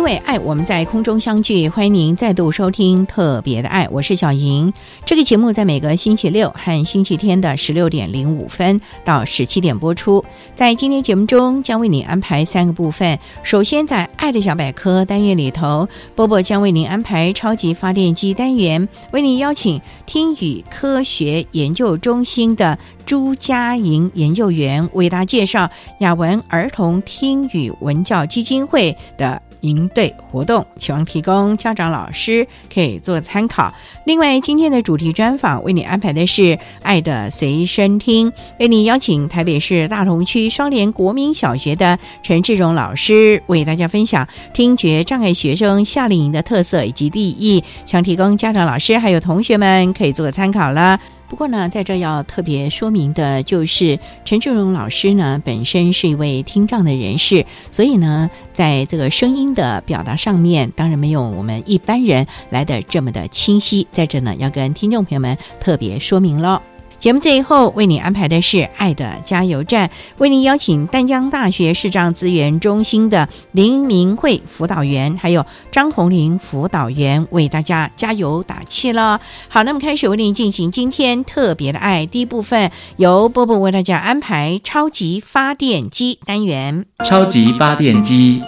因为爱，我们在空中相聚。欢迎您再度收听《特别的爱》，我是小莹。这个节目在每个星期六和星期天的十六点零五分到十七点播出。在今天节目中，将为您安排三个部分。首先，在“爱的小百科”单元里头，波波将为您安排超级发电机单元，为您邀请听语科学研究中心的朱佳莹研究员为大家介绍雅文儿童听语文教基金会的。营队活动，希望提供家长、老师可以做参考。另外，今天的主题专访为你安排的是《爱的随身听》，为你邀请台北市大同区双联国民小学的陈志荣老师为大家分享听觉障碍学生夏令营的特色以及利益，想提供家长、老师还有同学们可以做个参考了。不过呢，在这要特别说明的就是，陈志荣老师呢本身是一位听障的人士，所以呢，在这个声音的表达上面，当然没有我们一般人来的这么的清晰。在这呢，要跟听众朋友们特别说明喽。节目最后为你安排的是《爱的加油站》，为您邀请丹江大学视障资源中心的林明慧辅导员，还有张红玲辅导员为大家加油打气了。好，那么开始为您进行今天特别的爱第一部分，由波波为大家安排超级发电机单元。超级发电机，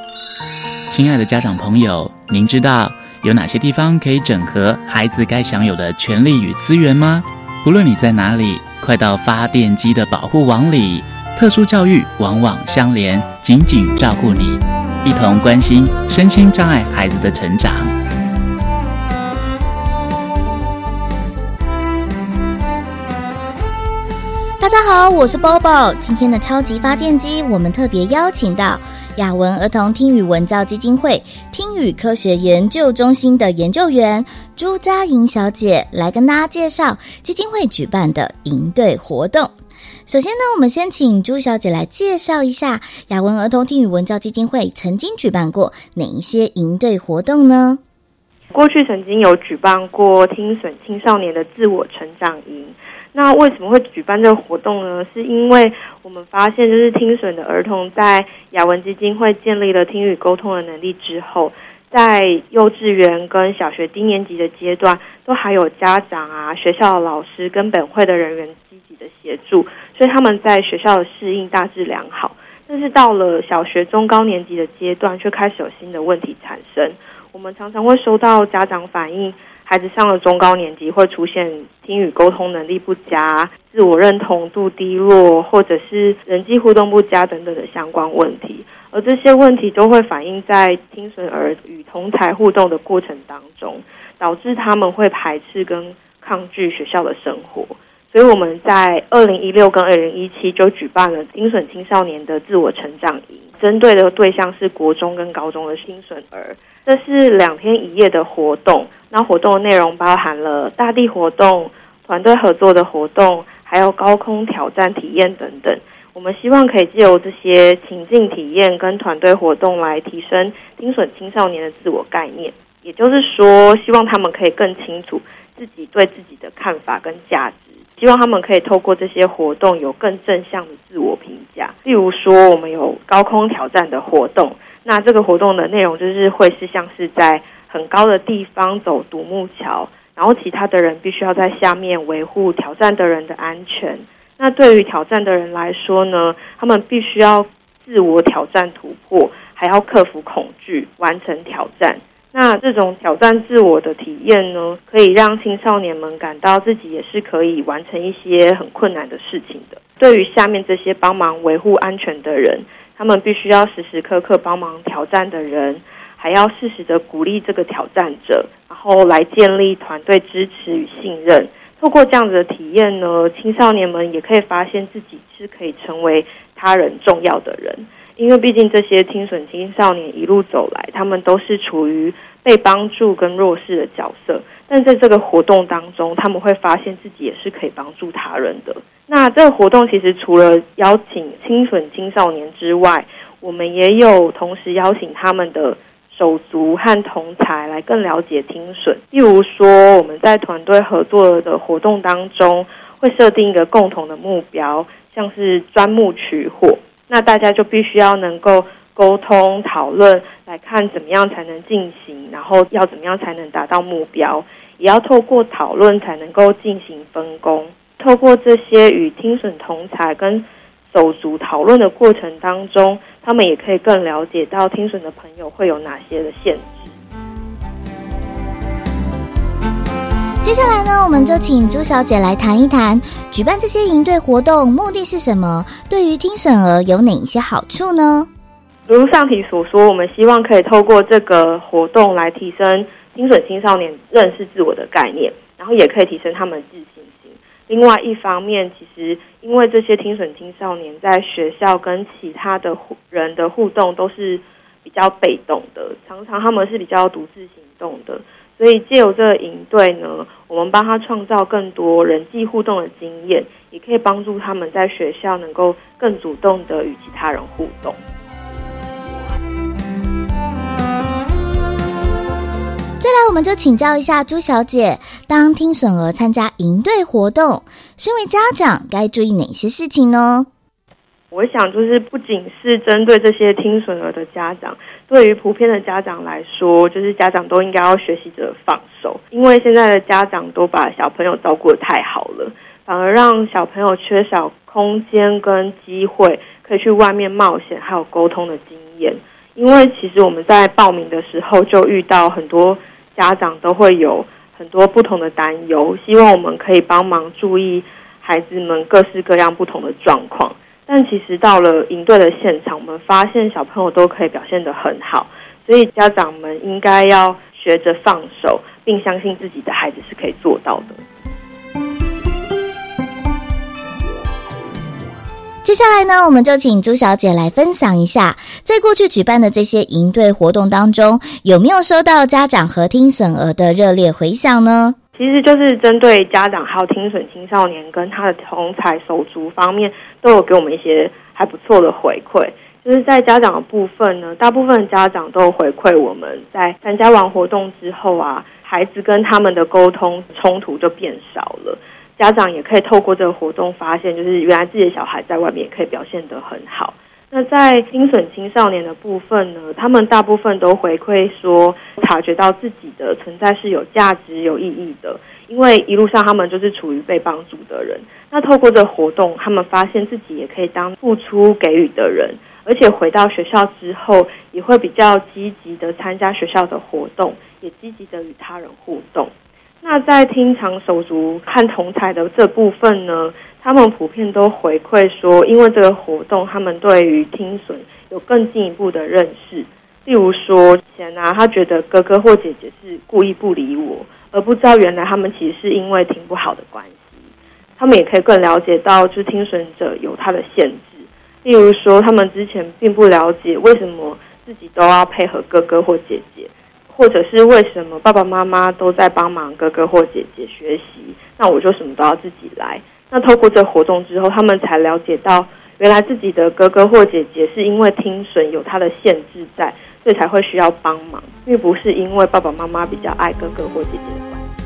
亲爱的家长朋友，您知道有哪些地方可以整合孩子该享有的权利与资源吗？无论你在哪里，快到发电机的保护网里。特殊教育网网相连，紧紧照顾你，一同关心身心障碍孩子的成长。大家好，我是 Bobo。今天的超级发电机，我们特别邀请到。雅文儿童听语文教基金会听语科学研究中心的研究员朱佳莹小姐来跟大家介绍基金会举办的营队活动。首先呢，我们先请朱小姐来介绍一下雅文儿童听语文教基金会曾经举办过哪一些营队活动呢？过去曾经有举办过听损青少年的自我成长营。那为什么会举办这个活动呢？是因为我们发现，就是听损的儿童在雅文基金会建立了听语沟通的能力之后，在幼稚园跟小学低年级的阶段，都还有家长啊、学校的老师跟本会的人员积极的协助，所以他们在学校的适应大致良好。但是到了小学中高年级的阶段，却开始有新的问题产生。我们常常会收到家长反映。孩子上了中高年级，会出现听语沟通能力不佳、自我认同度低落，或者是人际互动不佳等等的相关问题。而这些问题都会反映在听损儿与同才互动的过程当中，导致他们会排斥跟抗拒学校的生活。所以我们在二零一六跟二零一七就举办了听损青少年的自我成长营，针对的对象是国中跟高中的听损儿。这是两天一夜的活动。那活动的内容包含了大地活动、团队合作的活动，还有高空挑战体验等等。我们希望可以借由这些情境体验跟团队活动来提升听损青少年的自我概念，也就是说，希望他们可以更清楚自己对自己的看法跟价值。希望他们可以透过这些活动有更正向的自我评价。例如说，我们有高空挑战的活动，那这个活动的内容就是会是像是在很高的地方走独木桥，然后其他的人必须要在下面维护挑战的人的安全。那对于挑战的人来说呢，他们必须要自我挑战突破，还要克服恐惧，完成挑战。那这种挑战自我的体验呢，可以让青少年们感到自己也是可以完成一些很困难的事情的。对于下面这些帮忙维护安全的人，他们必须要时时刻刻帮忙挑战的人，还要适时的鼓励这个挑战者，然后来建立团队支持与信任。透过这样子的体验呢，青少年们也可以发现自己是可以成为他人重要的人。因为毕竟这些听损青少年一路走来，他们都是处于被帮助跟弱势的角色，但在这个活动当中，他们会发现自己也是可以帮助他人的。那这个活动其实除了邀请听损青少年之外，我们也有同时邀请他们的手足和同才来更了解听损。例如说，我们在团队合作的活动当中，会设定一个共同的目标，像是钻木取火。那大家就必须要能够沟通讨论，来看怎么样才能进行，然后要怎么样才能达到目标，也要透过讨论才能够进行分工。透过这些与听损同才跟手足讨论的过程当中，他们也可以更了解到听损的朋友会有哪些的限制。接下来呢，我们就请朱小姐来谈一谈举办这些营队活动目的是什么？对于听审儿有哪一些好处呢？如上题所说，我们希望可以透过这个活动来提升听损青少年认识自我的概念，然后也可以提升他们自信心。另外一方面，其实因为这些听损青少年在学校跟其他的人的互动都是比较被动的，常常他们是比较独自行动的。所以借由这个营队呢，我们帮他创造更多人际互动的经验，也可以帮助他们在学校能够更主动的与其他人互动。我们就请教一下朱小姐，当听损儿参加营队活动，身为家长该注意哪些事情呢？我想，就是不仅是针对这些听损儿的家长。对于普遍的家长来说，就是家长都应该要学习着放手，因为现在的家长都把小朋友照顾的太好了，反而让小朋友缺少空间跟机会，可以去外面冒险，还有沟通的经验。因为其实我们在报名的时候就遇到很多家长都会有很多不同的担忧，希望我们可以帮忙注意孩子们各式各样不同的状况。但其实到了营队的现场，我们发现小朋友都可以表现得很好，所以家长们应该要学着放手，并相信自己的孩子是可以做到的。接下来呢，我们就请朱小姐来分享一下，在过去举办的这些营队活动当中，有没有收到家长和听损儿的热烈回响呢？其实就是针对家长还有听损青少年跟他的同才手足方面，都有给我们一些还不错的回馈。就是在家长的部分呢，大部分家长都回馈我们在参加完活动之后啊，孩子跟他们的沟通冲突就变少了。家长也可以透过这个活动发现，就是原来自己的小孩在外面也可以表现得很好。那在听损青少年的部分呢，他们大部分都回馈说，察觉到自己的存在是有价值、有意义的，因为一路上他们就是处于被帮助的人。那透过这活动，他们发现自己也可以当付出给予的人，而且回到学校之后，也会比较积极的参加学校的活动，也积极的与他人互动。那在听长手足和同才的这部分呢？他们普遍都回馈说，因为这个活动，他们对于听损有更进一步的认识。例如说，以前啊，他觉得哥哥或姐姐是故意不理我，而不知道原来他们其实是因为听不好的关系。他们也可以更了解到，就听损者有他的限制。例如说，他们之前并不了解为什么自己都要配合哥哥或姐姐，或者是为什么爸爸妈妈都在帮忙哥哥或姐姐学习，那我就什么都要自己来。那透过这活动之后，他们才了解到，原来自己的哥哥或姐姐是因为听损有他的限制在，所以才会需要帮忙，并不是因为爸爸妈妈比较爱哥哥或姐姐的关系。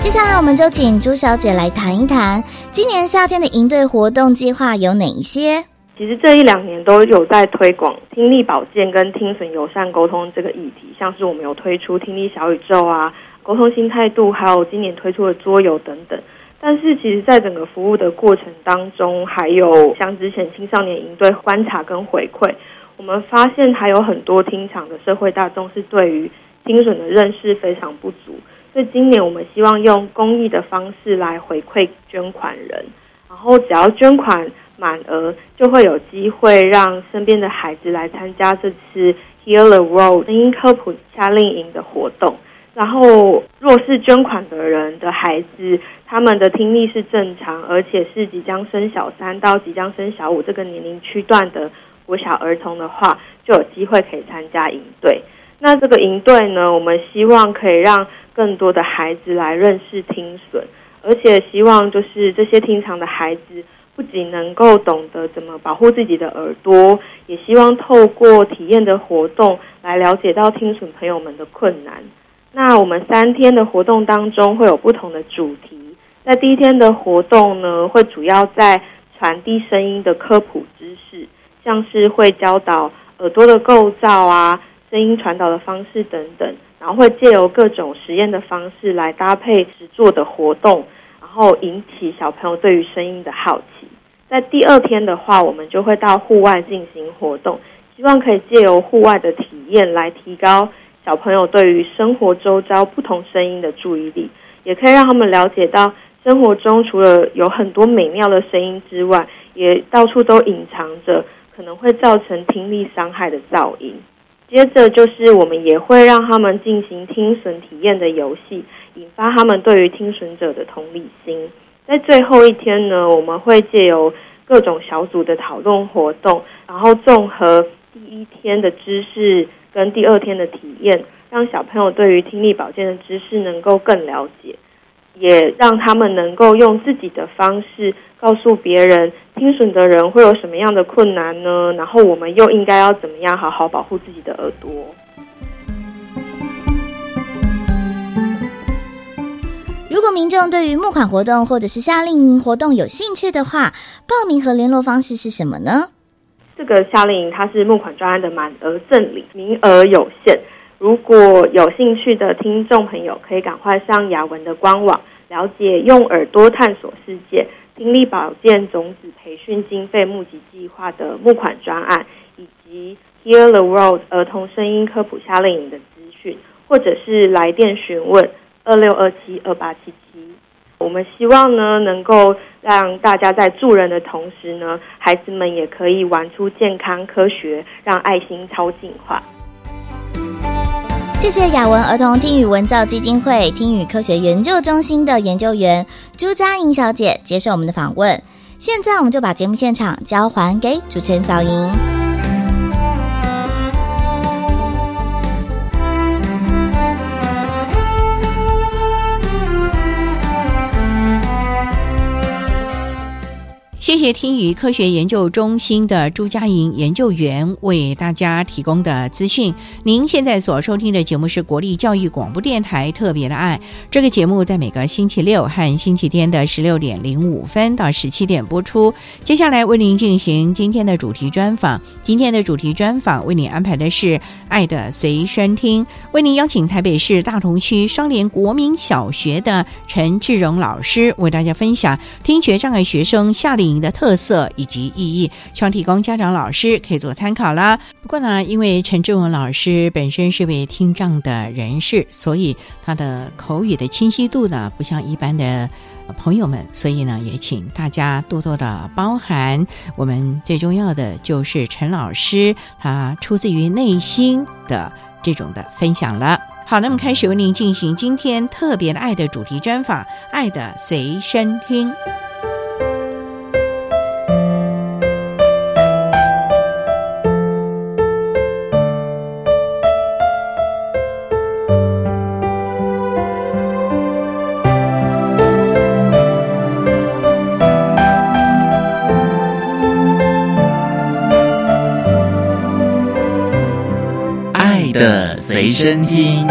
接下来，我们就请朱小姐来谈一谈今年夏天的营队活动计划有哪一些。其实这一两年都有在推广听力保健跟听损友善沟通这个议题，像是我们有推出听力小宇宙啊、沟通新态度，还有今年推出的桌游等等。但是，其实，在整个服务的过程当中，还有像之前青少年营队观察跟回馈，我们发现还有很多听场的社会大众是对于听损的认识非常不足。所以今年我们希望用公益的方式来回馈捐款人，然后只要捐款满额，就会有机会让身边的孩子来参加这次 Hear the World 声音科普夏令营的活动。然后，若是捐款的人的孩子，他们的听力是正常，而且是即将升小三到即将升小五这个年龄区段的国小儿童的话，就有机会可以参加营队。那这个营队呢，我们希望可以让更多的孩子来认识听损，而且希望就是这些听障的孩子不仅能够懂得怎么保护自己的耳朵，也希望透过体验的活动来了解到听损朋友们的困难。那我们三天的活动当中会有不同的主题，在第一天的活动呢，会主要在传递声音的科普知识，像是会教导耳朵的构造啊、声音传导的方式等等。然后会借由各种实验的方式来搭配实做的活动，然后引起小朋友对于声音的好奇。在第二天的话，我们就会到户外进行活动，希望可以借由户外的体验来提高小朋友对于生活周遭不同声音的注意力，也可以让他们了解到生活中除了有很多美妙的声音之外，也到处都隐藏着可能会造成听力伤害的噪音。接着就是我们也会让他们进行听损体验的游戏，引发他们对于听损者的同理心。在最后一天呢，我们会借由各种小组的讨论活动，然后综合第一天的知识跟第二天的体验，让小朋友对于听力保健的知识能够更了解。也让他们能够用自己的方式告诉别人，听损的人会有什么样的困难呢？然后我们又应该要怎么样好好保护自己的耳朵？如果民众对于募款活动或者是夏令营活动有兴趣的话，报名和联络方式是什么呢？这个夏令营它是募款专案的满额赠礼，名额有限。如果有兴趣的听众朋友，可以赶快上雅文的官网了解“用耳朵探索世界”听力保健种子培训经费募集计划的募款专案，以及 Hear the World 儿童声音科普夏令营的资讯，或者是来电询问二六二七二八七七。我们希望呢，能够让大家在助人的同时呢，孩子们也可以玩出健康科学，让爱心超进化。谢谢雅文儿童听语文造基金会听语科学研究中心的研究员朱佳莹小姐接受我们的访问。现在我们就把节目现场交还给主持人小莹。谢谢听语科学研究中心的朱佳莹研究员为大家提供的资讯。您现在所收听的节目是国立教育广播电台特别的爱。这个节目在每个星期六和星期天的十六点零五分到十七点播出。接下来为您进行今天的主题专访。今天的主题专访为您安排的是“爱的随身听”，为您邀请台北市大同区双联国民小学的陈志荣老师为大家分享听觉障碍学生夏令。您的特色以及意义，希望提供家长、老师可以做参考啦。不过呢，因为陈志文老师本身是位听障的人士，所以他的口语的清晰度呢，不像一般的朋友们，所以呢，也请大家多多的包涵。我们最重要的就是陈老师他出自于内心的这种的分享了。好，那么开始为您进行今天特别的爱的主题专访，《爱的随身听》。身听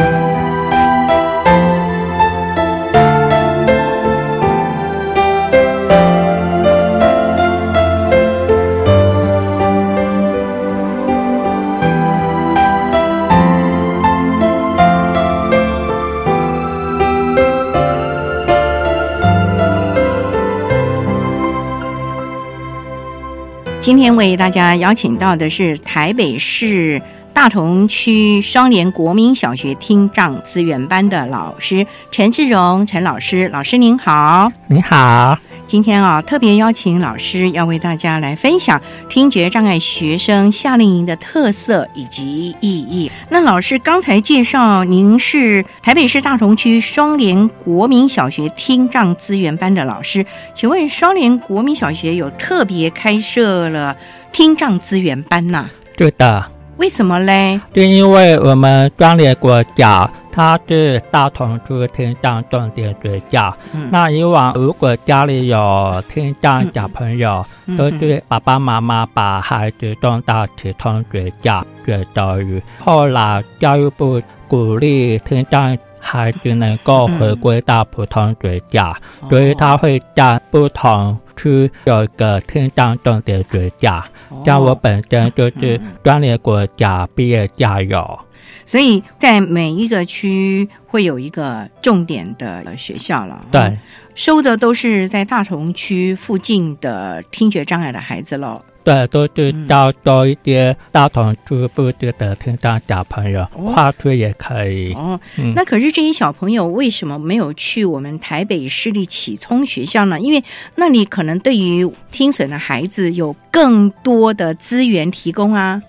今天为大家邀请到的是台北市大同区双联国民小学听障资源班的老师陈志荣陈老师，老师您好。你好，今天啊，特别邀请老师要为大家来分享听觉障碍学生夏令营的特色以及意义。那老师刚才介绍，您是台北市大同区双联国民小学听障资源班的老师，请问双联国民小学有特别开设了听障资源班呐、对的，为什么嘞？就因为我们专列国家它是大同区听障重点学校，嗯那以往如果家里有听障小朋友，嗯都是爸爸妈妈把孩子送到普通学校学教育。后来教育部鼓励听障孩子能够回归到普通学校，所以他会在不同区有一个听障重点学校。像我本身就是专联国家毕业校友。所以在每一个区会有一个重点的学校了。对，收的都是在大同区附近的听觉障碍的孩子喽。对，都是教多一些大同住附近的听障小朋友，哦跨区也可以。哦，嗯那可是这些小朋友为什么没有去我们台北市立启聪学校呢？因为那里可能对于听损的孩子有更多的资源提供啊。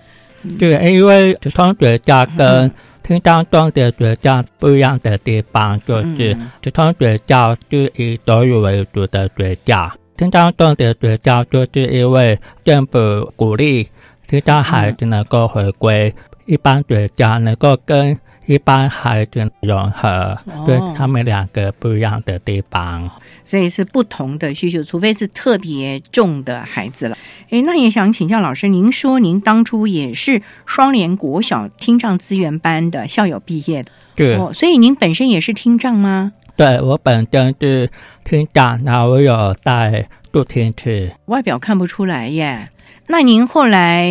对，因为普通学校跟听障中的学校不一样的地方，就是嗯普通学校是以德语为主的学校，听障重点学校就是因为政府鼓励听障孩子能够回归一般学校，能够跟一般孩子融合，哦他们两个不一样的地方。所以是不同的需求，除非是特别重的孩子了。诶，那也想请教老师，您说您当初也是双联国小听障资源班的校友毕业的对，哦，所以您本身也是听障吗？对我本身是听障，然后我有带助听器。外表看不出来耶。那您后来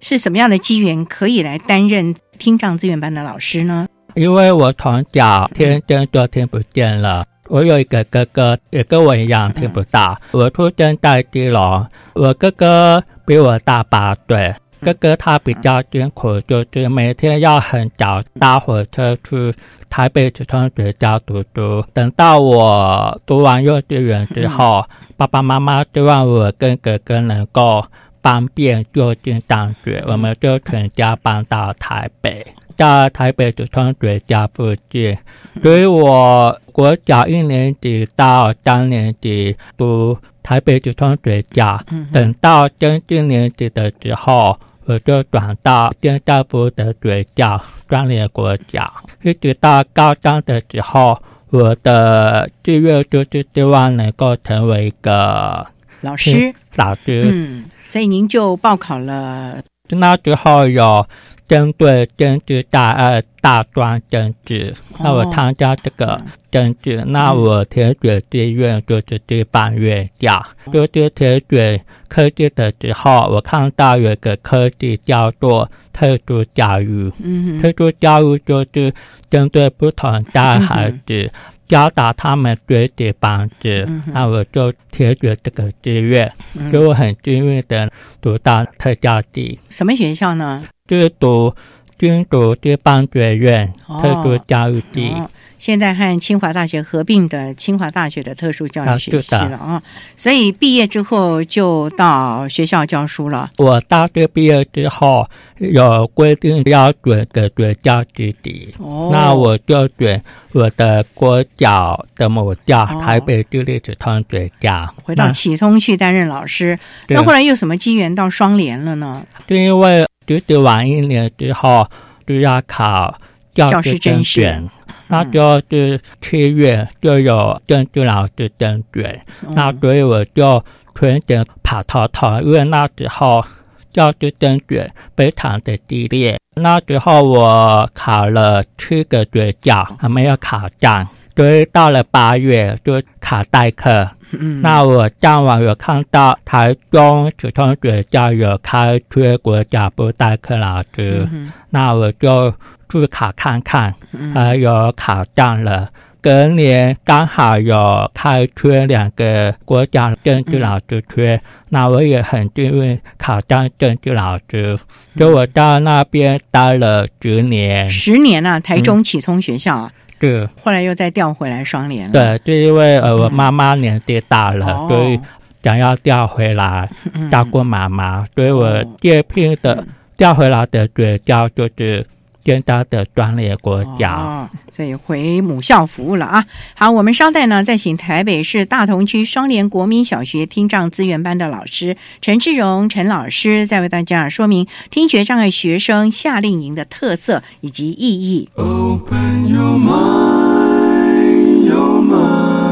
是什么样的机缘可以来担任听障资源班的老师呢？因为我从小天生就听不见了。我有一个哥哥，也跟我一样听不到。我出生在基隆，我哥哥比我大八岁。哥哥他比较辛苦，就是每天要很早搭火车去台北职通学校读书。等到我读完幼稚园之后，爸爸妈妈希望我跟哥哥能够方便就近上学，我们就全家搬到台北。在台北职通学校附近，所以我国小一年级到三年级读台北职通学校，等到升四年级的时候，我就转到建教部的学校专列国小，一直到高中的时候，我的志愿就是希望能够成为一个老师，老师。嗯，所以您就报考了那时候有针对政治大二大专政治，那我参加这个政治，那我填选志愿就是地方院校，就是填选科技的时候，我看到有一个科技叫做特殊教育，嗯特殊教育就是针对不同的孩子。教导他们学习方式，那我就填选这个志愿，就我很幸运的读到特教系。什么学校呢？就是读军读地方学院特殊教育系。哦现在和清华大学合并的清华大学的特殊教育学系了啊，所以毕业之后就到学校教书了。我大学毕业之后有规定标准的学校基地，哦那我就选我的国小的母校、哦台北地理子通学校。回到启聪去担任老师，那后来又什么机缘到双联了呢？就因为读读完一年之后就要考教教师师甄甄选选，那就是七月就有政治老师甄选，那所以我就全点跑透透，因为那时候教师甄选非常的激烈。那时候我考了七个学校，还没有考上，所以到了八月就考代课。嗯，那我上网有看到台中普通学校有开缺国家部代课老师，嗯那我就去考看看，嗯。还有考上了。隔年刚好有开缺两个国家政治老师缺，那我也很幸运考上政治老师，就我到那边待了十年。十年啊，台中启聪学校啊，是，后来又再调回来双联了。对，就因为呃我妈妈年纪大了，嗯所以想要调回来嗯照顾妈妈，所以我哦。接聘的调回来的学校就是现在的专业国家。哦，所以回母校服务了啊。好，我们稍待呢，再请台北市大同区双联国民小学听障资源班的老师陈志荣陈老师，再为大家说明听觉障碍学生夏令营的特色以及意义。Open your mind, your mind.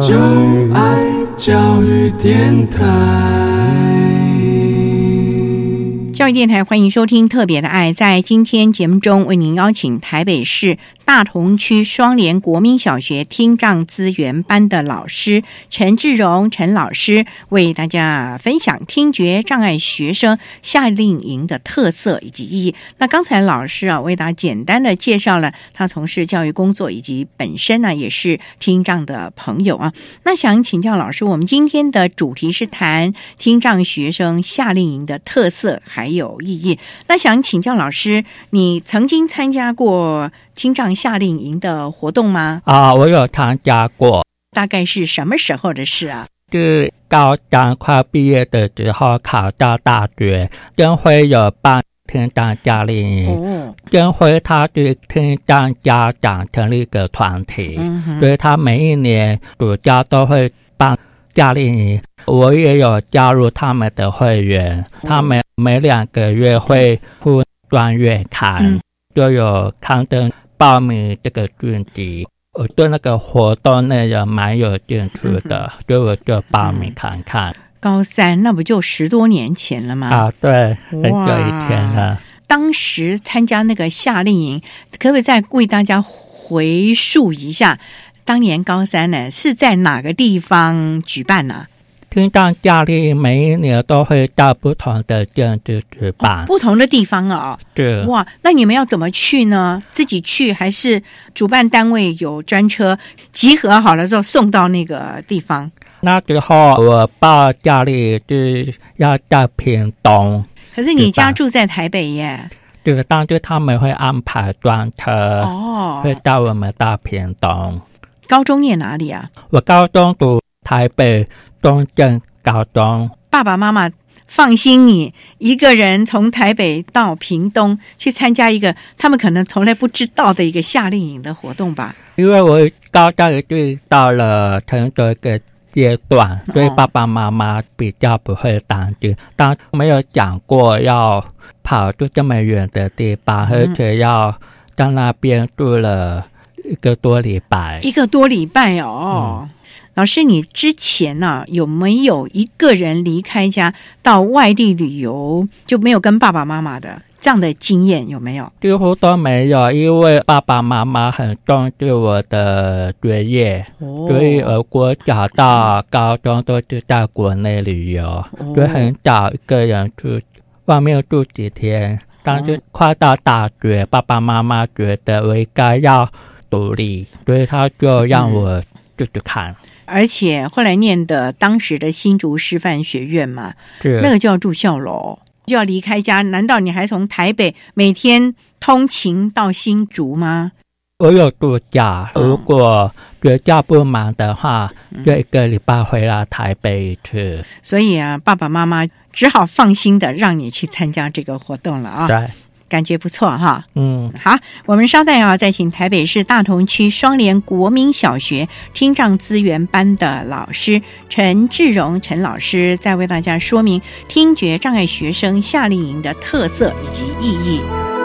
就爱教育电台。教育电台欢迎收听《特别的爱》。在今天节目中，为您邀请台北市大同区双联国民小学听障资源班的老师陈志荣陈老师，为大家分享听觉障碍学生夏令营的特色以及意义。那刚才老师啊，为大家简单的介绍了他从事教育工作以及本身呢也是听障的朋友啊。那想请教老师，我们今天的主题是谈听障学生夏令营的特色还有意义。那想请教老师，你曾经参加过听障夏令营的活动吗？啊，我有参加过，大概是什么时候的事啊？是高中快毕业的时候考到大学，跟会有办听障夏令营，哦，跟会他是听障家长成立一个团体，嗯，所以他每一年暑假都会办夏令营，我也有加入他们的会员，他们每两个月会出专月刊，嗯。就有刊登报名这个讯息。我对那个活动内容蛮有兴趣的，所以我就报名看看。高三那不就十多年前了吗？啊，对，很久以前了。当时参加那个夏令营，可不可以再为大家回溯一下？当年高三呢是在哪个地方举办呢、听障夏令营每一年都会到不同的县市举办，不同的地方啊、对哇，那你们要怎么去呢？自己去还是主办单位有专车集合好了之后送到那个地方？那时候我报夏令营是要到屏东，可是你家住在台北耶。就是当时他们会安排专车，哦，会带我们到屏东。高中念哪里啊？我高中读台北中正高中，爸爸妈妈放心你一个人从台北到屏东去参加一个他们可能从来不知道的一个夏令营的活动吧？因为我高中已经到了成熟一个阶段，所以爸爸妈妈比较不会担心，但没有讲过要跑出这么远的地方，而且要在那边住了一个多礼拜。一个多礼拜哦。老师，你之前呢、有没有一个人离开家到外地旅游，就没有跟爸爸妈妈的这样的经验有没有？几乎都没有，因为爸爸妈妈很重视我的学业，哦所以我，国小到高中都是在国内旅游，所以很少一个人去外面住几天。但是快到大学，爸爸妈妈觉得我应该要独立，所以他就让我自己看。而且后来念的当时的新竹师范学院嘛，是那个就要住校楼，就要离开家。难道你还从台北每天通勤到新竹吗？我有度假，哦如果学校不忙的话，就一个礼拜回来台北一次。所以啊，爸爸妈妈只好放心的让你去参加这个活动了啊，对，感觉不错哈。嗯。好，我们稍待啊，再请台北市大同区双联国民小学听障资源班的老师陈志荣陈老师，再为大家说明听觉障碍学生夏令营的特色以及意义。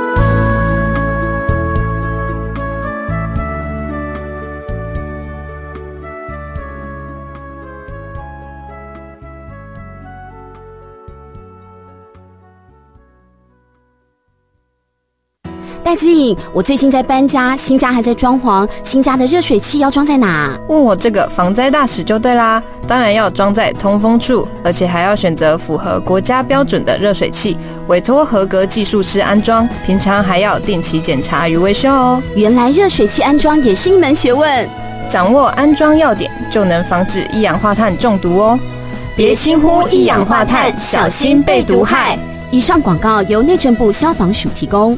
戴资颖，我最近在搬家，新家还在装潢，新家的热水器要装在哪？问我这个防灾大使就对啦，当然要装在通风处，而且还要选择符合国家标准的热水器，委托合格技术师安装，平常还要定期检查与维修哦。原来热水器安装也是一门学问，掌握安装要点，就能防止一氧化碳中毒哦。别轻忽一氧化碳，小心被毒害。以上广告由内政部消防署提供。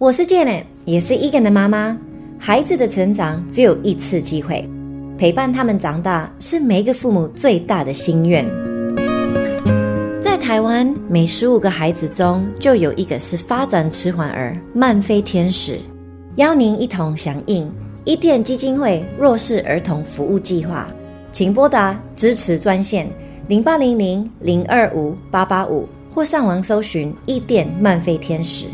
我是 Jane，也是 Egan 的妈妈。孩子的成长只有一次机会，陪伴他们长大是每一个父母最大的心愿。在台湾，每十五个孩子中就有一个是发展迟缓儿、慢飞天使。邀您一同响应伊甸基金会弱势儿童服务计划，请拨打支持专线零八零零零二五八八五，或上网搜寻伊甸慢飞天使。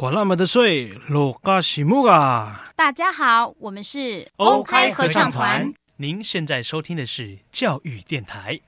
管那么的水，罗嘎西木啊！大家好，我们是 OK 合唱团。您现在收听的是教育电台。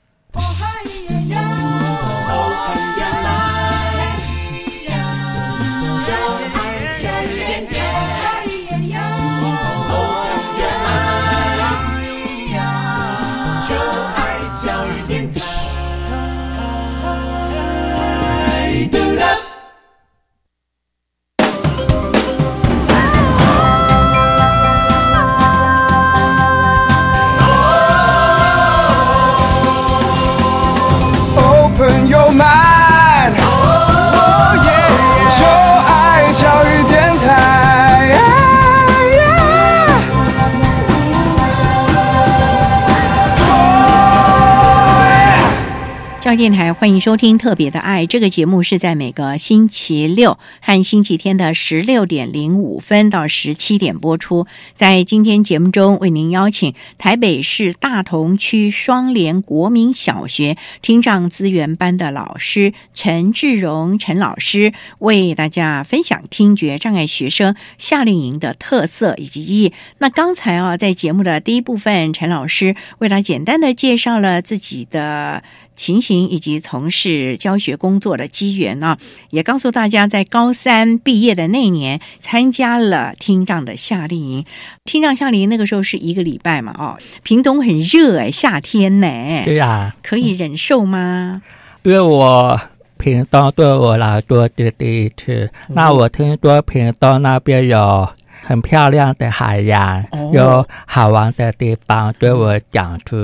电台欢迎收听《特别的爱》这个节目，是在每个星期六和星期天的十六点零五分到十七点播出。在今天节目中，为您邀请台北市大同区双联国民小学听障资源班的老师陈志荣陈老师，为大家分享听觉障碍学生夏令营的特色以及意义。那刚才啊，在节目的第一部分，陈老师为他简单的介绍了自己的。情形以及从事教学工作的机缘呢，也告诉大家，在高三毕业的那年，参加了听障的夏令营。听障夏令营那个时候是一个礼拜嘛，哦，屏东很热哎，夏天呢，对呀，可以忍受吗？因为我屏东对我来说是第一次，那我听说屏东那边有很漂亮的海洋，有好玩的地方，对我想去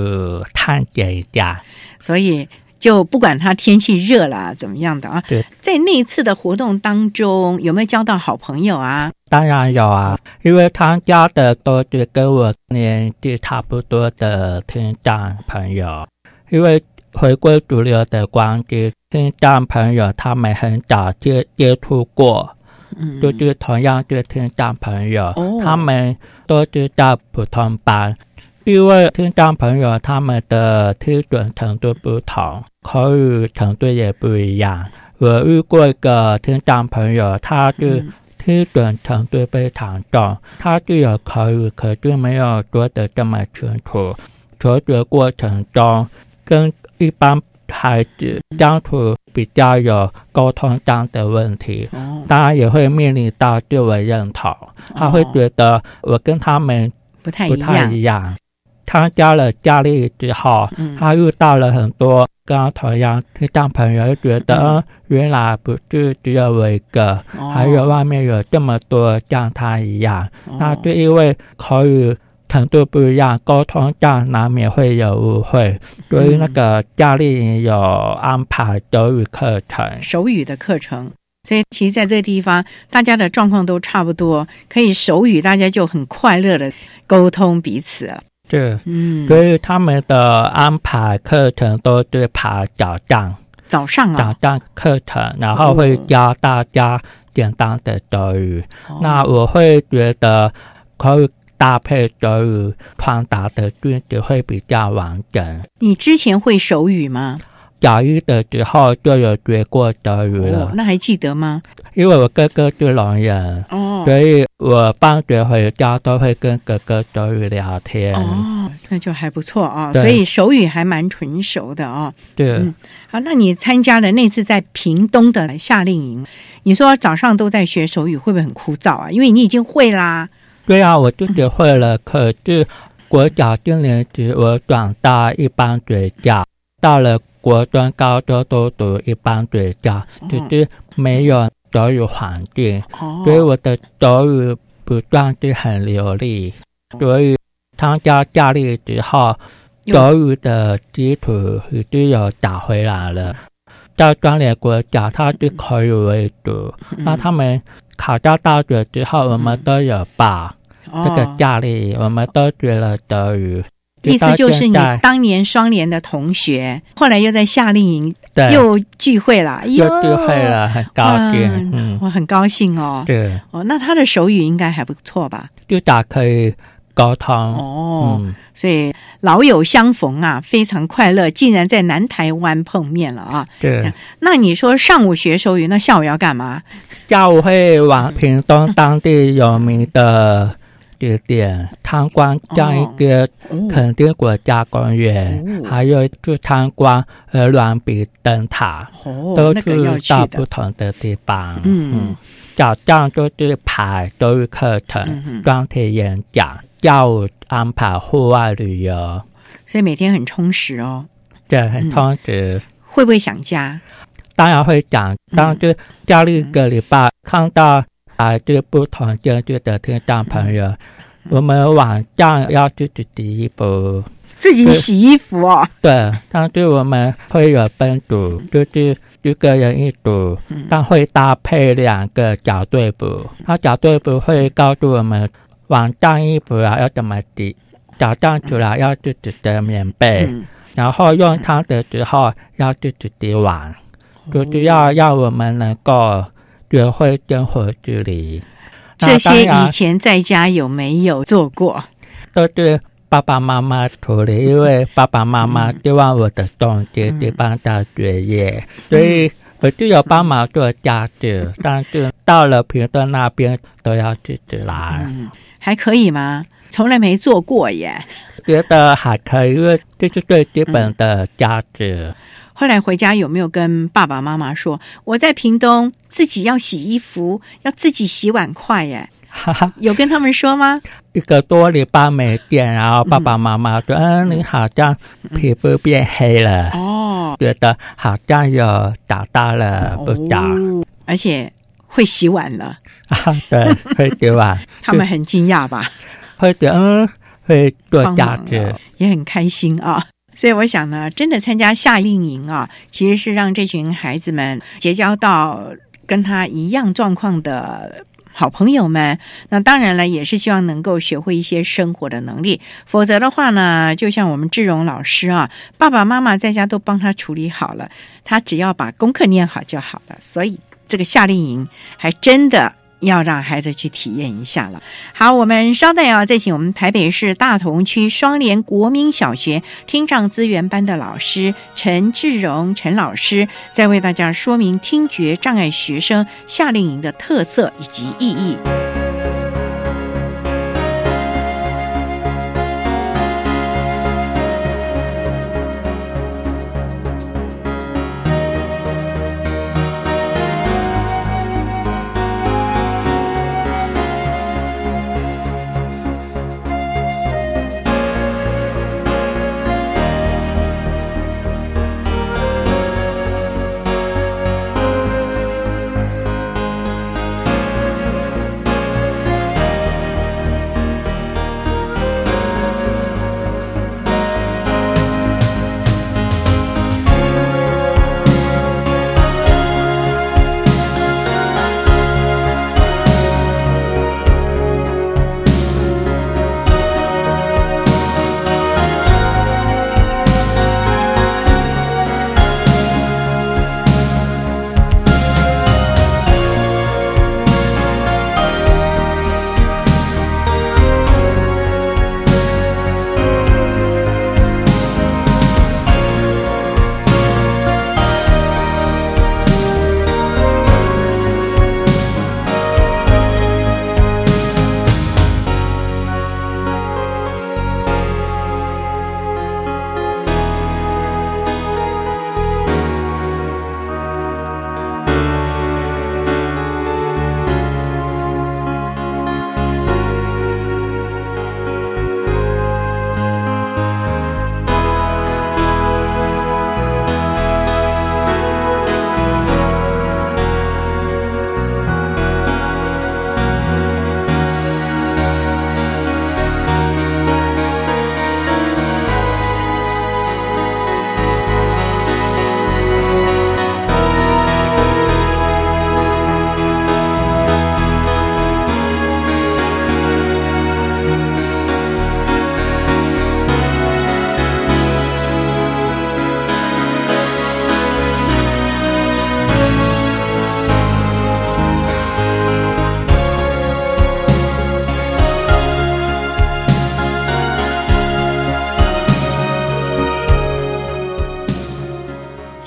探险一下。所以就不管它天气热了怎么样的啊，对，在那一次的活动当中，有没有交到好朋友啊？当然有啊，因为参加的都是跟我年纪差不多的听障朋友。因为回归主流的关系，听障朋友他们很早接接触过，嗯，就是同样是听障朋友，哦他们都知道普通班。因为听障朋友他们的听准程度不同，口语程度也不一样。我遇过一个听障朋友，他是听准程度非常重，他是有口语，可是没有说的这么清楚。求学过程中，跟一般孩子相处比较有沟通上的问题，哦当然也会面临到对我认同，他会觉得我跟他们不太一不太样一样。参加了家里之后，嗯他遇到了很多跟他同样听障朋友，觉得、原来不是只有我一个，哦还有外面有这么多像他一样。哦那就因为口语程度不一样，沟通上难免会有误会，所以那个家里有安排手语课程。手语的课程。所以，其实在这个地方，大家的状况都差不多，可以手语，大家就很快乐的沟通彼此了。是，嗯，所以他们的安排课程都是爬早上。早上啊，早上课程，然后会教大家简单的手语。那我会觉得可以搭配手语传达的句子会比较完整。你之前会手语吗？小一的时候就有学过德语了，哦，那还记得吗？因为我哥哥是聋人，哦，所以我放学回家都会跟哥哥德语聊天。哦，那就还不错啊，对所以手语还蛮纯熟的啊。对，嗯，好，那你参加了那次在屏东的夏令营，你说早上都在学手语，会不会很枯燥啊？因为你已经会啦。对啊，我自己会了，可是国小低年级我转到一般学校，到了国中、高中都读一般学校，只是没有德语环境，哦。所以我的德语不算是很流利，所以参加夏令营之后，德语的基础已经有打回来了。在专联国家，它是可以为主，那他们考到大学之后，我们都有把。这个夏令营，我们都学了德语。意思就是你当年双联的同学，后来又在夏令营又聚会了，又聚会了，很高兴。嗯，我很高兴哦。对，哦，那他的手语应该还不错吧？至少可以沟通。哦，嗯，所以老友相逢啊，非常快乐，竟然在南台湾碰面了啊！对。那你说上午学手语，那下午要干嘛？下午会往屏东当地有名的地点参观，这样一个肯丁国家公园，还有去参观鹅銮鼻灯塔，哦都那个要是到不同的地方。嗯。早上就是排都语课程、嗯专题演讲，下午安排户外旅游，所以每天很充实哦。对很充实。会不会想家？当然会讲，但是教了一个礼拜，看到来自不同县市的听众朋友，我们晚上要自己洗衣服，自己洗衣服哦。对，但是我们会有分组，就是一个人一组，嗯。但会搭配两个小队服。那小队服会告诉我们晚上衣服啊要怎么洗，早上起来要自己的棉被，嗯。然后用汤的时候要自己的碗，哦就是要让我们能够学会生活自理。那这些以前在家有没有做过？都是爸爸妈妈处理，因为爸爸妈妈希望我的重心是帮到学业，所以我就有帮忙做家事，但是到了平东那边都要自己来，还可以吗？从来没做过耶。觉得还可以，因为这是最基本的家事。后来回家有没有跟爸爸妈妈说，我在屏东自己要洗衣服，要自己洗碗筷耶？有跟他们说吗？一个多礼拜没见，然后爸爸妈妈说：“嗯，你好像皮肤变黑了。”哦，觉得好像有长大了不长。而且会洗碗了，啊，对，会洗碗。他们很惊讶吧？会觉得嗯，会做家帮事，也很开心啊。所以我想呢，真的参加夏令营啊，其实是让这群孩子们结交到跟他一样状况的好朋友们。那当然了，也是希望能够学会一些生活的能力。否则的话呢，就像我们志荣老师啊，爸爸妈妈在家都帮他处理好了，他只要把功课念好就好了。所以这个夏令营还真的。要让孩子去体验一下了。好，我们稍等啊，再请我们台北市大同区双联国民小学听障资源班的老师陈志荣陈老师，再为大家说明听觉障碍学生夏令营的特色以及意义。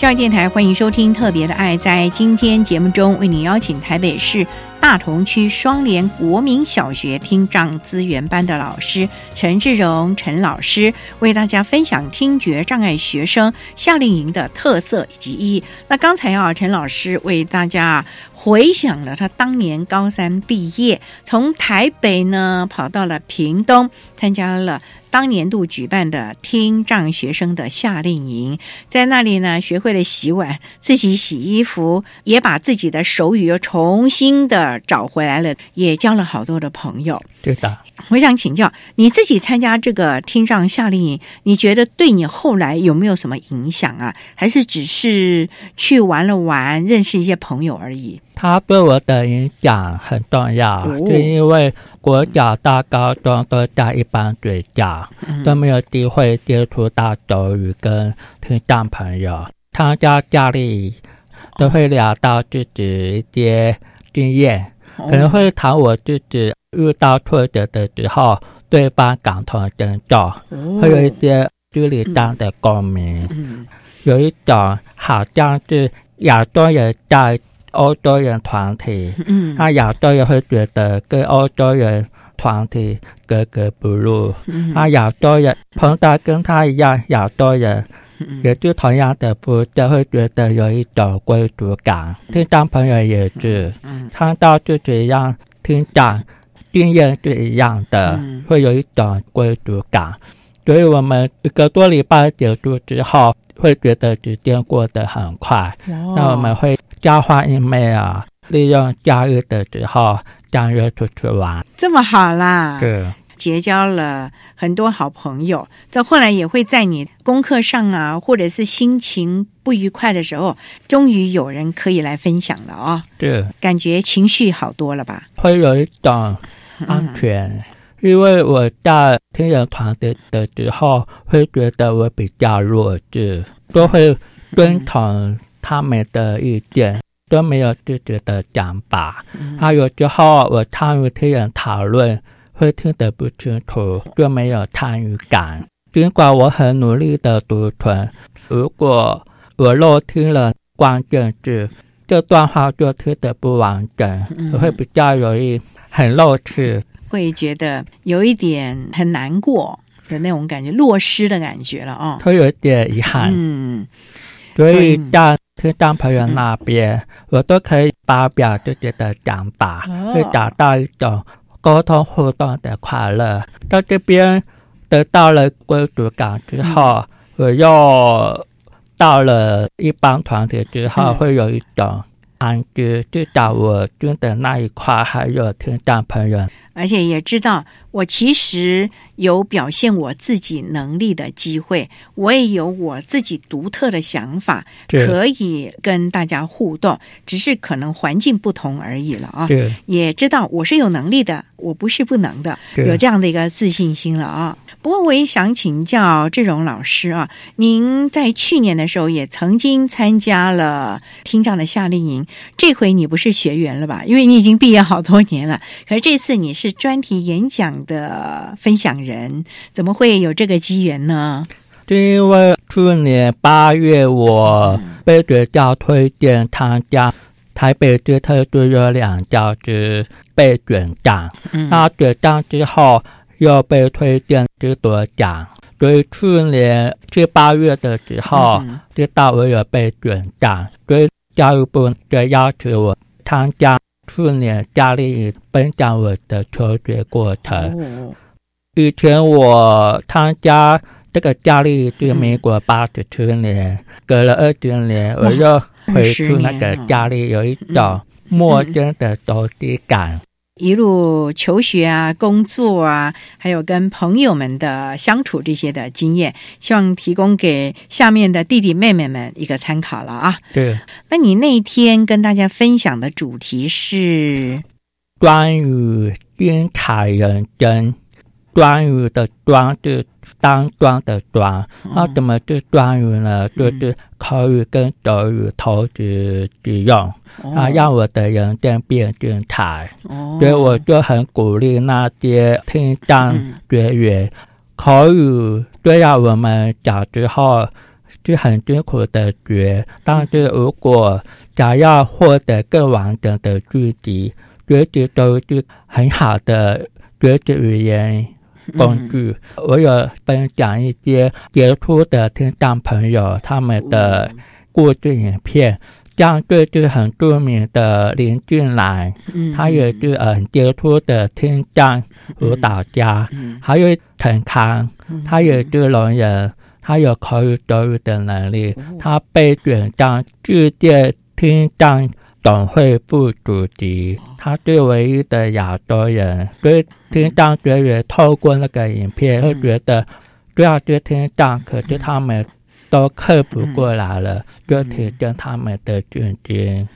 教育电台欢迎收听《特别的爱》。在今天节目中，为您邀请台北市大同区双联国民小学听障资源班的老师陈志荣陈老师，为大家分享听觉障碍学生夏令营的特色及意义。那刚才啊，陈老师为大家回想了他当年高三毕业，从台北呢跑到了屏东，参加了。当年度举办的听障学生的夏令营，在那里呢，学会了洗碗、自己洗衣服，也把自己的手语又重新的找回来了，也交了好多的朋友。对的，我想请教你自己参加这个听障夏令营，你觉得对你后来有没有什么影响啊？还是只是去玩了玩，认识一些朋友而已？他对我的影响很重要，就因为国小到高中都在一般学校，都没有机会接触到手语跟听障朋友。参加夏令营都会聊到自己一些经验，可能会谈我自己遇到挫折的时候，对方感同身受，会有一些心理上的共鸣。有一种好像是亚洲人在。欧洲人团体，嗯，那亚洲人会觉得跟欧洲人团体格格不入，嗯，那亚洲人碰到跟他一样亚洲人，也就同样的不就会觉得有一种归属感。听障朋友也是，看到自己一样听障，经验是一样的，会有一种归属感。所以我们一个多礼拜结束之后，会觉得时间过得很快。那我们会。交换 email，利用假日的时候相约出去玩，这么好啦！对，结交了很多好朋友。这后来也会在你功课上啊，或者是心情不愉快的时候，终于有人可以来分享了啊！对，感觉情绪好多了吧？会有一种安全，因为我在听人团队的时候，会觉得我比较弱智，都会遵从。他们的意见都没有自己的讲法，还有之后我参与听人讨论，会听得不清楚，就没有参与感。尽管我很努力的读唇，如果我漏听了关键字，这段话就听得不完整，会比较容易很漏气，会觉得有一点很难过的那种感觉，落失的感觉了啊，会有一点遗憾。嗯，所以在。听障朋友那边，我都可以发表自己的想法，会找到一种沟通互动的快乐。到这边得到了归属感之后，我又到了一般团体之后，会有一种安居。至少我住的那一块还有听障朋友，而且也知道。我其实有表现我自己能力的机会，我也有我自己独特的想法，可以跟大家互动，只是可能环境不同而已了啊。也知道我是有能力的，我不是不能的，有这样的一个自信心了啊。不过我也想请教志荣老师啊，您在去年的时候也曾经参加了听障的夏令营，这回你不是学员了吧？因为你已经毕业好多年了，可是这次你是专题演讲。的分享人怎么会有这个机缘呢？就因为去年八月，我被学校推荐参加台北市特殊有两教师被选上，那选上之后又被推荐去夺奖，所以去年七八月的时候知道我有被选上，所以教育部就要求我参加。去年家里分享我的求学过程。以前我参加这个家里去美国八十七年，隔了二十年，我又回去那个家里，有一种陌生的熟悉感。一路求学啊，工作啊，还有跟朋友们的相处这些的经验，希望提供给下面的弟弟妹妹们一个参考了啊。对，那你那一天跟大家分享的主题是关于精彩人生。专语的专是当专的专，那怎么是专语呢？就是口语跟手语同时使用，啊，让我的人生变精彩。所以我就很鼓励那些听障学员，口语虽然我们小时候是很辛苦的学，但是如果想要获得更完整的句子，学习都是很好的学习语言工具。我有分享一些杰出的听障朋友他们的故事影片。像这是很著名的林俊兰，嗯他也是呃很杰出的听障舞蹈家，嗯还有陈康，他也是聋人，他有口语手语的能力，他被选上世界听障总会副主席，他是唯一的亚洲人，对听障学员透过那个影片会觉得，虽然是听障，可是他们都克服过来了，就提升他们的境界。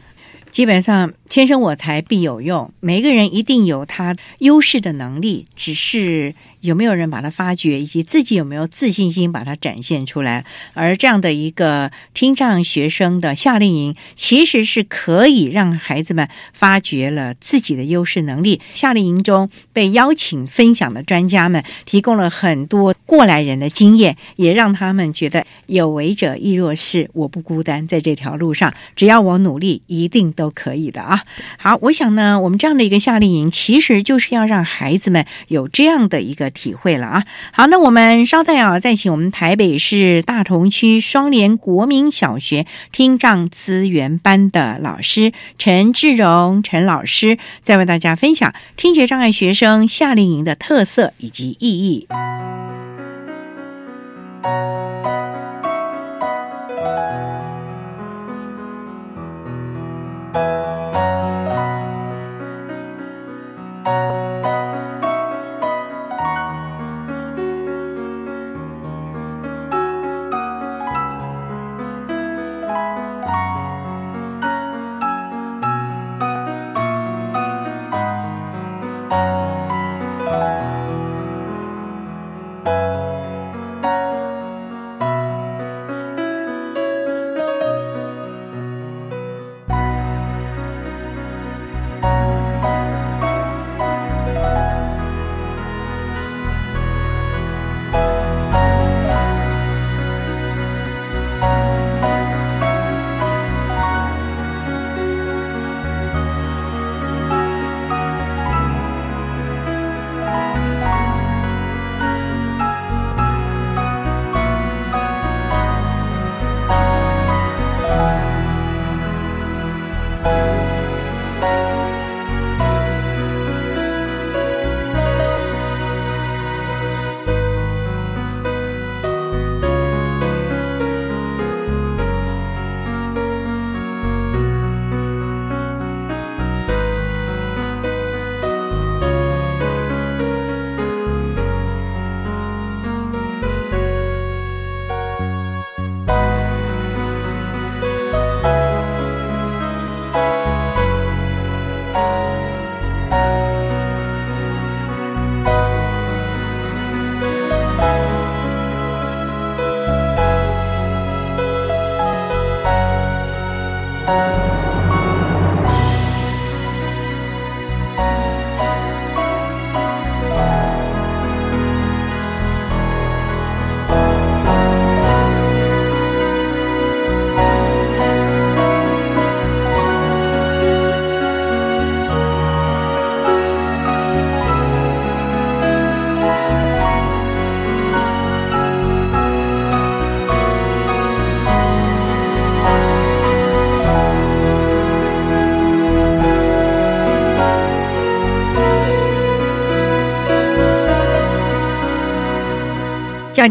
基本上天生我材必有用，每个人一定有他优势的能力，只是有没有人把它发掘，以及自己有没有自信心把它展现出来。而这样的一个听障学生的夏令营，其实是可以让孩子们发掘了自己的优势能力。夏令营中被邀请分享的专家们，提供了很多过来人的经验，也让他们觉得有为者亦若是，我不孤单，在这条路上，只要我努力，一定都可以的啊！好，我想呢，我们这样的一个夏令营，其实就是要让孩子们有这样的一个体会了啊。好，那我们稍待啊，再请我们台北市大同区双联国民小学听障资源班的老师陈志荣陈老师，再为大家分享听觉障碍学生夏令营的特色以及意义。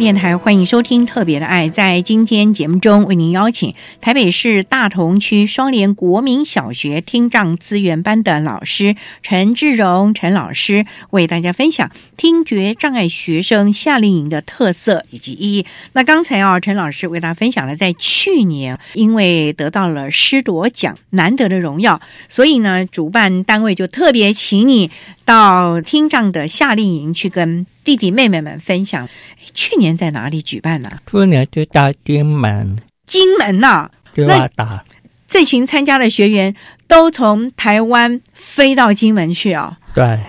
电台欢迎收听《特别的爱》。在今天节目中，为您邀请台北市大同区双联国民小学听障资源班的老师陈志荣陈老师，为大家分享听觉障碍学生夏令营的特色以及意义。那刚才啊，陈老师为大家分享了，在去年因为得到了师铎奖难得的荣耀，所以呢，主办单位就特别请你到听障的夏令营去跟弟弟妹妹们分享。去年在哪里举办呢？去年就在金门，金门呐、就要打。这群参加的学员都从台湾飞到金门去哦。对，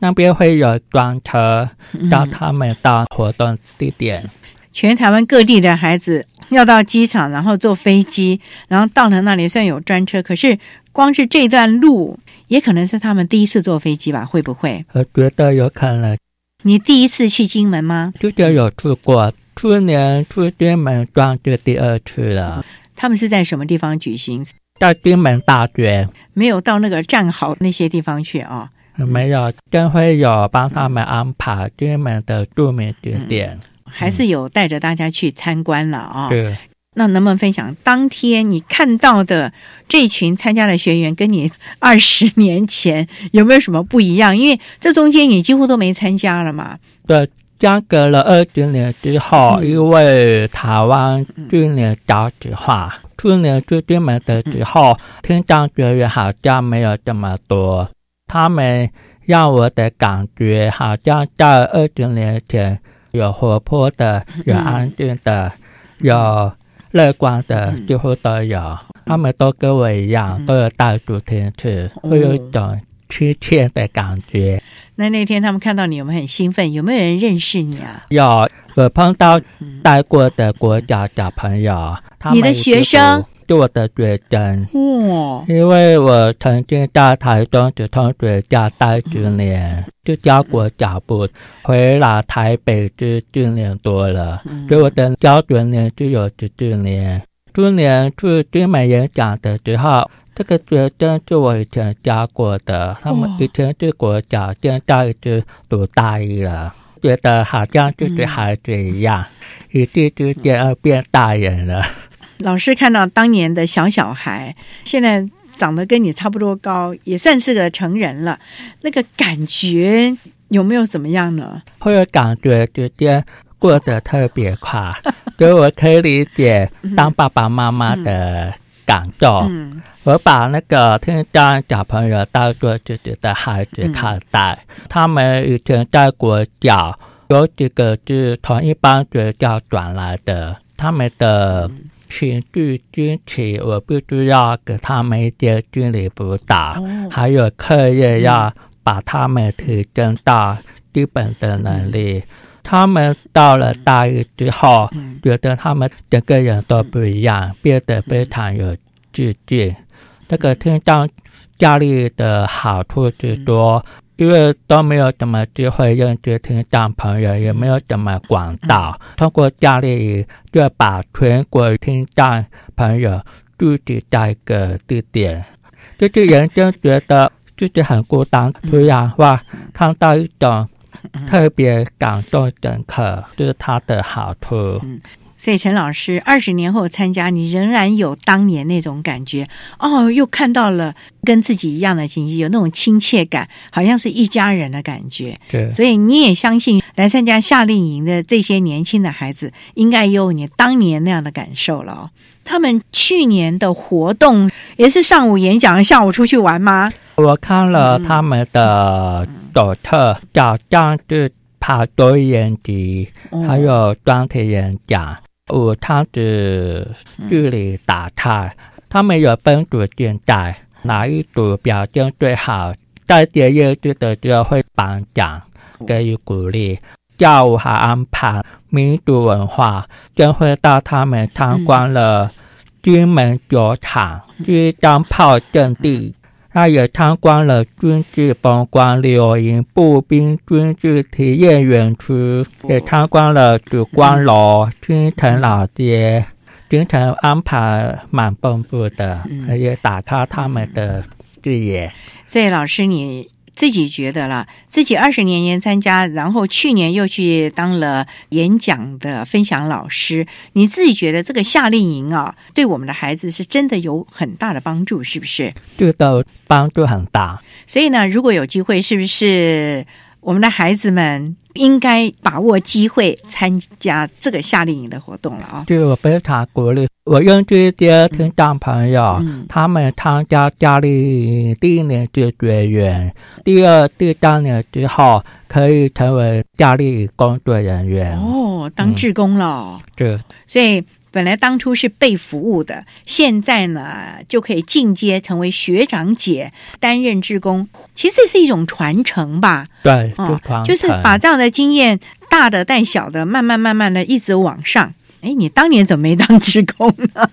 那边会有专车，到他们到活动地点。全台湾各地的孩子要到机场，然后坐飞机，然后到了那里虽然有专车，可是光是这段路也可能是他们第一次坐飞机吧？会不会？我觉得有可能。你第一次去金门吗？之前有去过，去年去金门算是第二次了。他们是在什么地方举行？在金门大学，没有到那个战壕那些地方去啊、没有，将会有帮他们安排金门的著名景点。还是有带着大家去参观了啊、对，那能不能分享当天你看到的这群参加的学员，跟你二十年前有没有什么不一样？因为这中间你几乎都没参加了嘛。对，相隔了二十年之后，因为台湾去年少子化，去年去金门的时候，听障学员好像没有这么多。他们让我的感觉好像在二十年前有活泼的，有安静的，有乐观的，几乎都有。他们都跟我一样，都有到主题去，会有一种亲切的感觉。那那天他们看到你，有没有很兴奋？有没有人认识你啊？有我碰到带过的国家小朋友，他们你的学生是我的学生，哇，因为我曾经在台中直通学校待十年，就教过脚步，回来台北就四年多了，所以我的教学年就有十四年。去年去金美演讲的时候，这个学生是我以前教过的，他们以前是国小，现在已经读大一了，觉得好像就是孩子一样，一夕之间要变大人了。老师看到当年的小小孩，现在长得跟你差不多高，也算是个成人了，那个感觉有没有怎么样呢？会有感觉觉得过得特别快，所以我可以理解当爸爸妈妈的感受。嗯我把那个听障小朋友当做自己的孩子看待，他们以前在国小有几个是从一般学校转来的，他们的情绪惊奇，我必须要给他们一些心理辅导，还有课业要把他们提升到基本的能力。他们到了大一之后，觉得他们整个人都不一样，变得非常有自信。这个听到教育的好处是说，因为都没有什么机会认识听障朋友，也没有怎么广道，通过教育就把全国听障朋友聚集在一个地点，就是人生觉得自己很孤单，突然哇，看到一种特别感动深刻，这、是它的好处。所以陈老师二十年后参加，你仍然有当年那种感觉哦，又看到了跟自己一样的情绪，有那种亲切感，好像是一家人的感觉。对，所以你也相信来参加夏令营的这些年轻的孩子，应该也有你当年那样的感受了哦。他们去年的活动也是上午演讲，下午出去玩吗？我看了他们的手册，早上是爬多演集，还有专题演讲，午餐的距离打他。他们有分组竞赛，哪一组表现最好，在结业日的时候会颁奖，给予鼓励。下午还安排民族文化，将会带他们参观了金门酒厂、机枪炮阵地。他也参观了军事风光柳营步兵军事体验园区，也参观了曙光楼、军城老街，行程安排蛮丰富的，也打开他们的视野。所以老师你。自己觉得了，自己二十年前参加，然后去年又去当了演讲的分享老师。你自己觉得这个夏令营啊，对我们的孩子是真的有很大的帮助，是不是？这个帮助很大。所以呢，如果有机会，是不是我们的孩子们应该把握机会参加这个夏令营的活动了啊？对我非常鼓励。我认识一些听障朋友，嗯他们参加夏令营第一年就学员，第二、第三年之后可以成为夏令营工作人员。哦，当志工了。对，所以本来当初是被服务的，现在呢就可以进阶成为学长姐，担任职工。其实是一种传承吧。对，哦就是把这样的经验，大的带小的，慢慢慢慢的一直往上。哎，你当年怎么没当职工呢？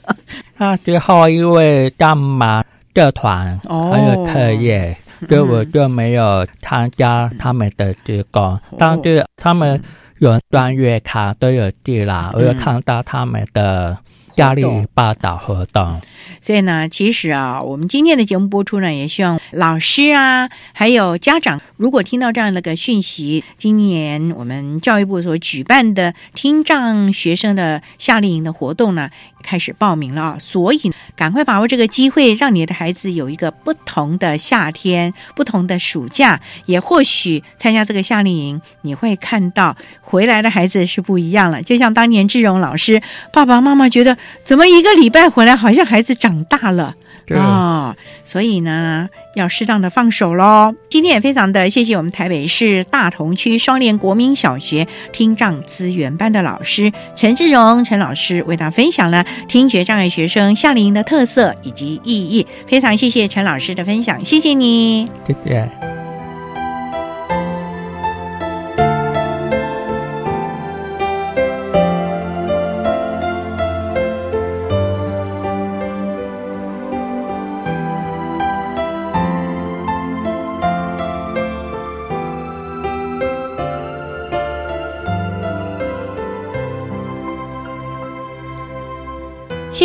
那之后因为干嘛社团哦还有特业，所以我就没有参加他们的职工。但是他们有端月卡都有地啦，我有看到他们的压力报道活动。所以呢，其实啊，我们今天的节目播出呢，也希望老师啊，还有家长，如果听到这样的个讯息，今年我们教育部所举办的听障学生的夏令营的活动呢，开始报名了啊，所以赶快把握这个机会，让你的孩子有一个不同的夏天，不同的暑假，也或许参加这个夏令营，你会看到回来的孩子是不一样了。就像当年志荣老师，爸爸妈妈觉得怎么一个礼拜回来，好像孩子长大了。对哦，所以呢，要适当的放手喽。今天也非常的谢谢我们台北市大同区双联国民小学听障资源班的老师陈志荣陈老师，为大家分享了听觉障碍学生夏令营的特色以及意义。非常谢谢陈老师的分享，谢谢你。谢谢。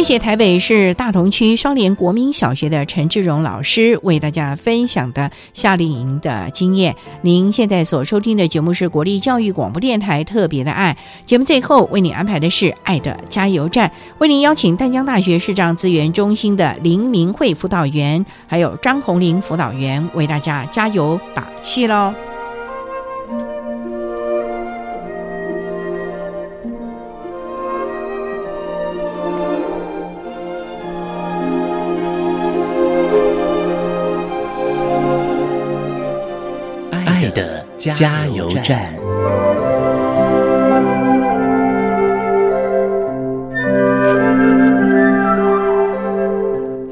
谢谢台北市大同区双联国民小学的陈志荣老师为大家分享的夏令营的经验。您现在所收听的节目是国立教育广播电台特别的爱节目，最后为你安排的是爱的加油站，为您邀请淡江大学视障资源中心的林明慧辅导员，还有张红玲辅导员为大家加油打气喽。加油站。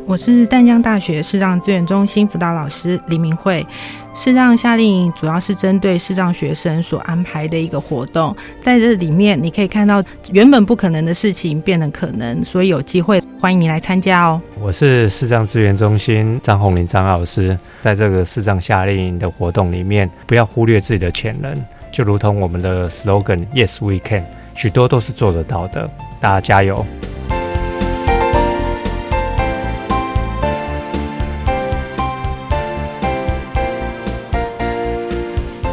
我是淡江大学视障资源中心辅导老师李明慧。视障夏令营主要是针对视障学生所安排的一个活动，在这里面你可以看到原本不可能的事情变得可能，所以有机会欢迎你来参加哦。我是视障资源中心张宏林张老师，在这个视障夏令营的活动里面，不要忽略自己的潜能，就如同我们的 slogan “Yes We Can”，许多都是做得到的，大家加油！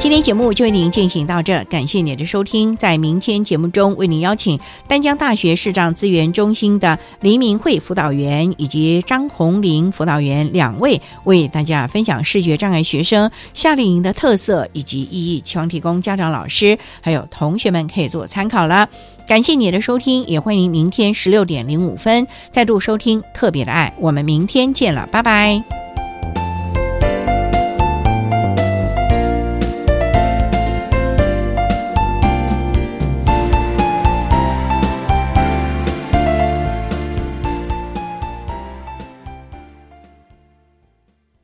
今天节目就为您进行到这，感谢您的收听。在明天节目中，为您邀请丹江大学视障资源中心的黎明慧辅导员以及张红玲辅导员两位，为大家分享视觉障碍学生夏令营的特色以及意义，希望提供家长、老师还有同学们可以做参考了。感谢你的收听，也欢迎明天十六点零五分再度收听特别的爱。我们明天见了，拜拜。